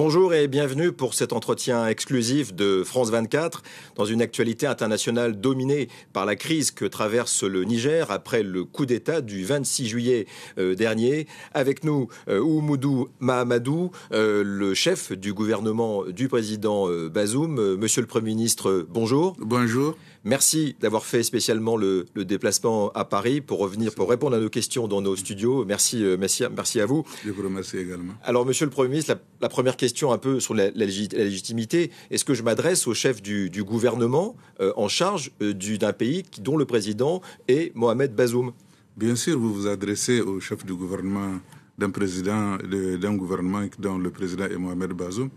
Bonjour et bienvenue pour cet entretien exclusif de France 24 dans une actualité internationale dominée par la crise que traverse le Niger après le coup d'État du 26 juillet euh, dernier. Avec nous, euh, Oumoudou Mahamadou, euh, le chef du gouvernement du président Bazoum. Monsieur le Premier ministre, bonjour. Bonjour. Merci d'avoir fait spécialement le, déplacement à Paris pour revenir, pour répondre à nos questions dans nos studios. Merci, merci, merci à vous. Je vous remercie également. Alors, Monsieur le Premier ministre, la première question un peu sur la, légitimité. Est-ce que je m'adresse au chef du, gouvernement euh, en charge euh, d'un pays dont le président est Mohamed Bazoum? Bien sûr, vous vous adressez au chef du gouvernement d'un président, d'un gouvernement dont le président est Mohamed Bazoum,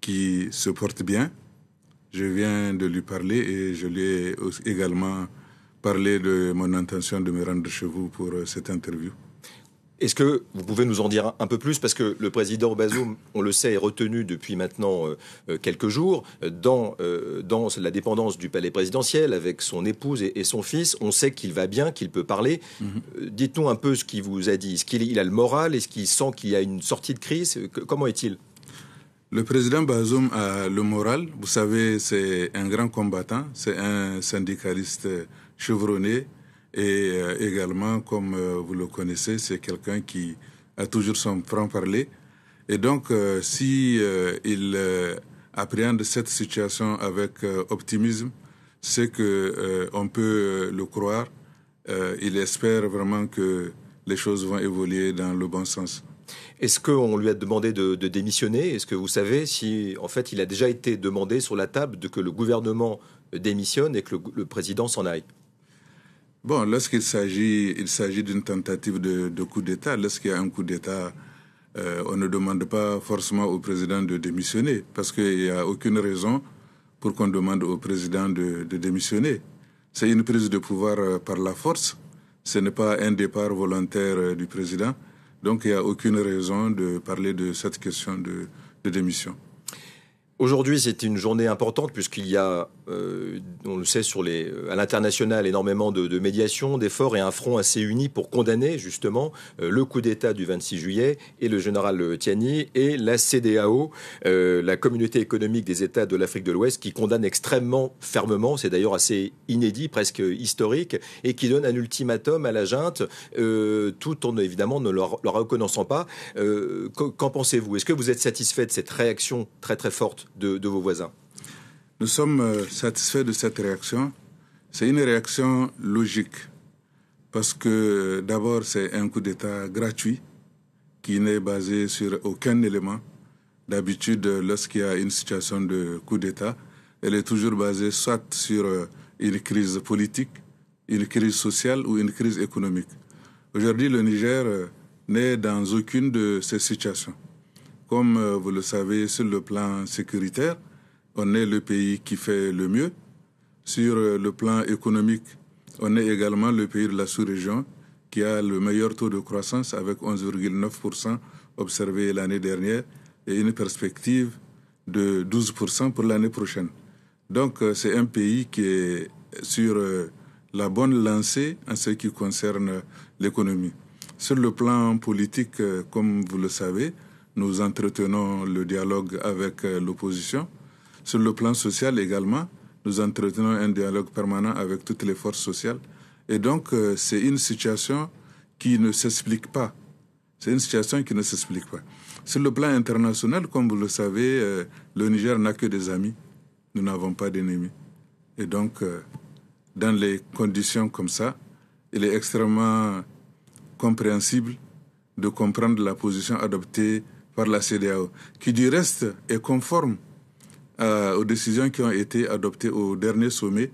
qui se porte bien. Je viens de lui parler et je lui ai également parlé de mon intention de me rendre chez vous pour euh, cette interview. Est-ce que vous pouvez nous en dire un peu plus? Parce que le président Bazoum, on le sait, est retenu depuis maintenant euh, euh, quelques jours dans, dans la dépendance du palais présidentiel avec son épouse et, son fils. On sait qu'il va bien, qu'il peut parler. Mhm. Dites-nous un peu ce qu'il vous a dit. Est-ce qu'il a le moral? Est-ce qu'il sent qu'il y a une sortie de crise? Comment est-il? Le président Bazoum a le moral. Vous savez, c'est un grand combattant. C'est un syndicaliste chevronné et euh, également, comme euh, vous le connaissez, c'est quelqu'un qui a toujours son franc-parler. Et donc, euh, si il appréhende cette situation avec optimisme, c'est que on peut le croire. il espère vraiment que les choses vont évoluer dans le bon sens. Est-ce qu'on lui a demandé de, démissionner? Est-ce que vous savez si, en fait, il a déjà été demandé sur la table que le gouvernement démissionne et que le président s'en aille? Bon, lorsqu'il s'agit, d'une tentative de, coup d'État. Lorsqu'il y a un coup d'État, euh, on ne demande pas forcément au président de démissionner, parce qu'il n'y a aucune raison pour qu'on demande au président de, de démissionner. C'est une prise de pouvoir euh, par la force. Ce n'est pas un départ volontaire euh, du président. Donc, il n'y a aucune raison de parler de cette question de, démission. Aujourd'hui, c'est une journée importante puisqu'il y a, euh, on le sait, euh, à l'international, énormément de, de médiation, d'efforts et un front assez uni pour condamner justement euh, le coup d'État du 26 juillet et le général Tiani et la CDAO, la Communauté économique des États de l'Afrique de l'Ouest, qui condamne extrêmement fermement, c'est d'ailleurs assez inédit, presque historique, et qui donne un ultimatum à la junte, tout en évidemment ne leur reconnaissant pas. Qu'en pensez-vous? Est-ce que vous êtes satisfait de cette réaction très très forte de, vos voisins Nous sommes euh, satisfaits de cette réaction. C'est une réaction logique parce que d'abord c'est un coup d'État gratuit qui n'est basé sur aucun élément. D'habitude, lorsqu'il y a une situation de coup d'État, elle est toujours basée soit sur euh, une crise politique, une crise sociale ou une crise économique. Aujourd'hui, le Niger euh, n'est dans aucune de ces situations. Comme euh, vous le savez, sur le plan sécuritaire, on est le pays qui fait le mieux. Sur euh, le plan économique, on est également le pays de la sous-région qui a le meilleur taux de croissance avec 11,9% observé l'année dernière et une perspective de 12% pour l'année prochaine. Donc euh, c'est un pays qui est sur la bonne lancée en ce qui concerne l'économie. Sur le plan politique, comme vous le savez, nous entretenons le dialogue avec euh, l'opposition. Sur le plan social également, nous entretenons un dialogue permanent avec toutes les forces sociales. Et donc, euh, c'est une situation qui ne s'explique pas. C'est une situation qui ne s'explique pas. Sur le plan international, comme vous le savez, euh, le Niger n'a que des amis. Nous n'avons pas d'ennemis. Et donc, dans les conditions comme ça, il est extrêmement compréhensible de comprendre la position adoptée par la CDAO, qui du reste est conforme euh, aux décisions qui ont été adoptées au dernier sommet,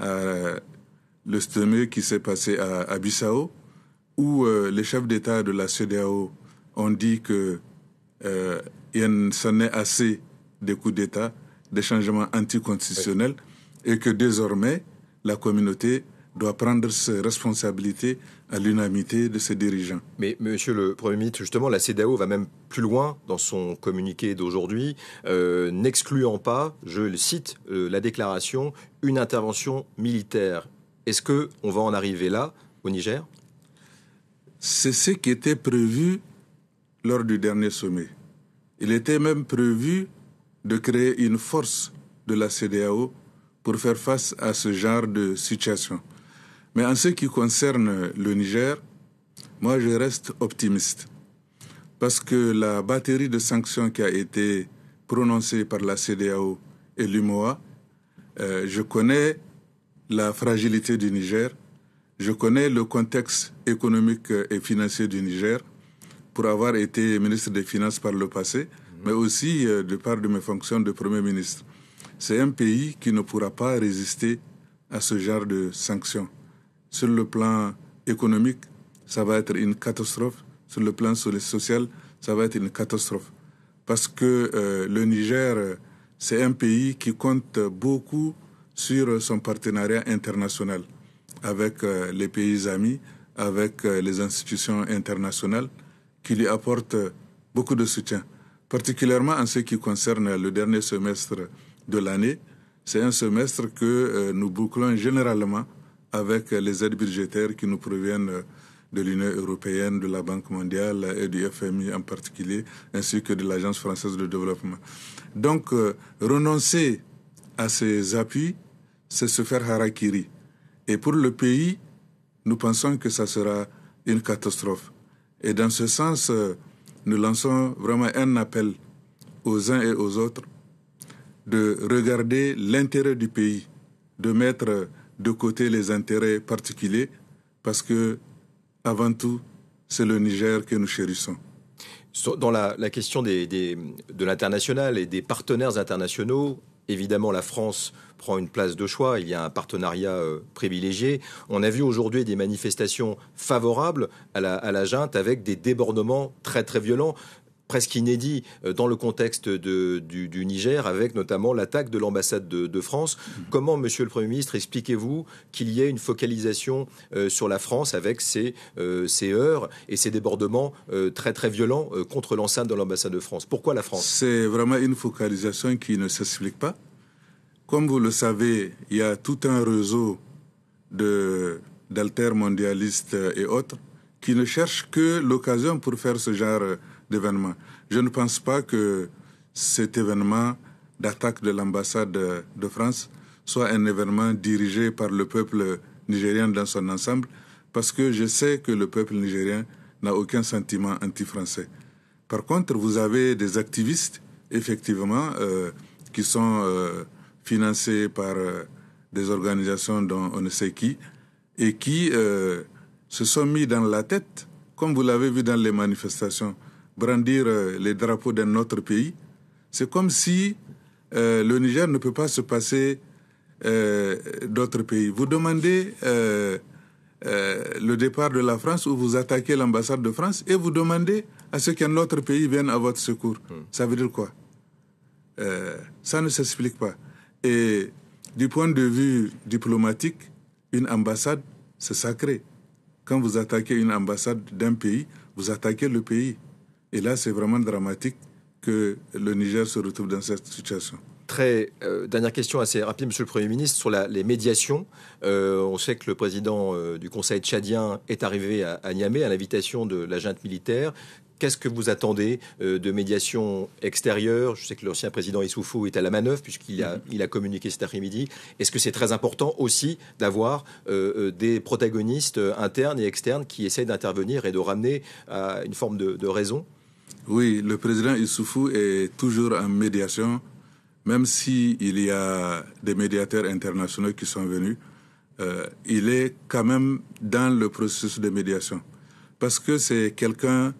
euh, le sommet qui s'est passé à, Bissau, où euh, les chefs d'État de la CDAO ont dit que il s'en est assez des coups d'État, des changements anticonstitutionnels, et que désormais la communauté doit prendre ses responsabilités à l'unanimité de ses dirigeants. Mais Monsieur le Premier ministre, justement, la CEDAO va même plus loin dans son communiqué d'aujourd'hui, euh, n'excluant pas, je le cite, euh, la déclaration, une intervention militaire. Est-ce que on va en arriver là au Niger? C'est ce qui était prévu lors du dernier sommet. Il était même prévu de créer une force de la CDAO pour faire face à ce genre de situation. Mais en ce qui concerne le Niger, moi je reste optimiste. Parce que la batterie de sanctions qui a été prononcée par la CDAO et l'UMOA, euh, je connais la fragilité du Niger, je connais le contexte économique et financier du Niger pour avoir été ministre des Finances par le passé, mais aussi euh, de part de mes fonctions de Premier ministre. C'est un pays qui ne pourra pas résister à ce genre de sanctions. Sur le plan économique, ça va être une catastrophe. Sur le plan social, ça va être une catastrophe. Parce que euh, le Niger, c'est un pays qui compte beaucoup sur son partenariat international avec euh, les pays amis, avec euh, les institutions internationales qui lui apportent beaucoup de soutien, particulièrement en ce qui concerne le dernier semestre de l'année. C'est un semestre que nous bouclons généralement avec les aides budgétaires qui nous proviennent de l'Union européenne, de la Banque mondiale et du FMI en particulier, ainsi que de l'Agence française de développement. Donc, euh, renoncer à ces appuis, c'est se faire harakiri. Et pour le pays, nous pensons que ça sera une catastrophe. Et dans ce sens, euh, nous lançons vraiment un appel aux uns et aux autres de regarder l'intérêt du pays, de mettre de côté les intérêts particuliers, parce que, avant tout, c'est le Niger que nous chérissons. Dans la, question de l'international et des partenaires internationaux, évidemment, la France prend une place de choix. Il y a un partenariat euh, privilégié. On a vu aujourd'hui des manifestations favorables à la, à la junte avec des débordements très très violents presque inédit euh, dans le contexte du, Niger, avec notamment l'attaque de l'ambassade de, France. Mm-hmm. Comment, Monsieur le Premier ministre, expliquez-vous qu'il y ait une focalisation euh, sur la France avec ces, euh, heurts et ces débordements très très violents contre l'enceinte de l'ambassade de France? Pourquoi la France? C'est vraiment une focalisation qui ne s'explique pas. Comme vous le savez, il y a tout un réseau d'altermondialistes et autres qui ne cherchent que l'occasion pour faire ce genre Je ne pense pas que cet événement d'attaque de l'ambassade de France soit un événement dirigé par le peuple nigérien dans son ensemble, parce que je sais que le peuple nigérien n'a aucun sentiment anti-français. Par contre, vous avez des activistes, effectivement, euh, qui sont euh, financés par euh, des organisations dont on ne sait qui, et qui se sont mis dans la tête, comme vous l'avez vu dans les manifestations, brandir euh, les drapeaux d'un autre pays, c'est comme si euh, le Niger ne peut pas se passer euh, d'autres pays. Vous demandez le départ de la France ou vous attaquez l'ambassade de France et vous demandez à ce qu'un autre pays vienne à votre secours. Hmm. Ça veut dire quoi? Ça ne s'explique pas. Et du point de vue diplomatique, une ambassade, c'est sacré. Quand vous attaquez une ambassade d'un pays, vous attaquez le pays. Et là, c'est vraiment dramatique que le Niger se retrouve dans cette situation. Très euh, dernière question assez rapide, Monsieur le Premier ministre, sur les médiations. Euh, on sait que le président euh, du Conseil tchadien est arrivé à, Niamey à l'invitation de la junte militaire. Qu'est-ce que vous attendez de médiation extérieure Je sais que l'ancien président Issoufou est à la manœuvre puisqu'il a, il a communiqué cet après-midi. Est-ce que c'est très important aussi d'avoir des protagonistes internes et externes qui essayent d'intervenir et de ramener à une forme de raison? Oui, le président Issoufou est toujours en médiation, même s'il y a des médiateurs internationaux qui sont venus. Euh, il est quand même dans le processus de médiation. Parce que c'est quelqu'un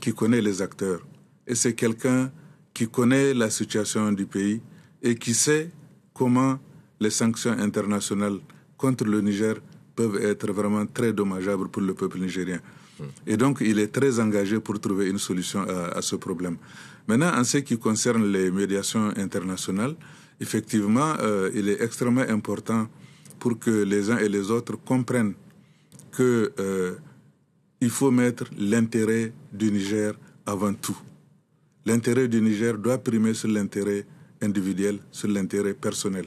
qui connaît les acteurs. Et c'est quelqu'un qui connaît la situation du pays et qui sait comment les sanctions internationales contre le Niger peuvent être vraiment très dommageables pour le peuple nigérien. Et donc, il est très engagé pour trouver une solution à, ce problème. Maintenant, en ce qui concerne les médiations internationales, effectivement, euh, il est extrêmement important pour que les uns et les autres comprennent que euh, il faut mettre l'intérêt du Niger avant tout. L'intérêt du Niger doit primer sur l'intérêt individuel, sur l'intérêt personnel.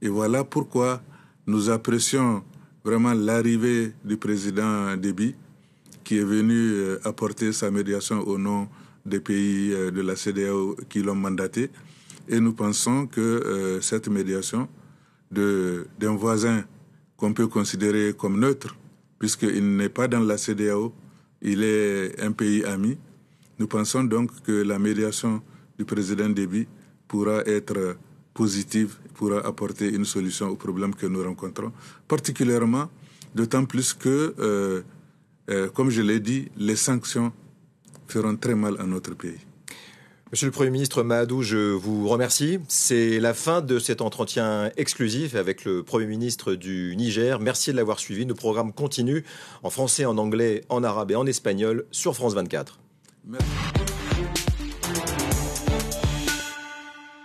Et voilà pourquoi nous apprécions vraiment l'arrivée du président Déby qui est venu euh, apporter sa médiation au nom des pays de la CDAO qui l'ont mandaté. Et nous pensons que cette médiation d'un voisin qu'on peut considérer comme neutre, puisqu'il n'est pas dans la CDAO, il est un pays ami. Nous pensons donc que la médiation du président Déby pourra être positive, pourra apporter une solution aux problèmes que nous rencontrons, particulièrement d'autant plus que, euh, euh, comme je l'ai dit, les sanctions feront très mal à notre pays. Monsieur le Premier ministre Mahadou, je vous remercie. C'est la fin de cet entretien exclusif avec le Premier ministre du Niger. Merci de l'avoir suivi. Nos programmes continuent en français, en anglais, en arabe et en espagnol sur France 24. Merci.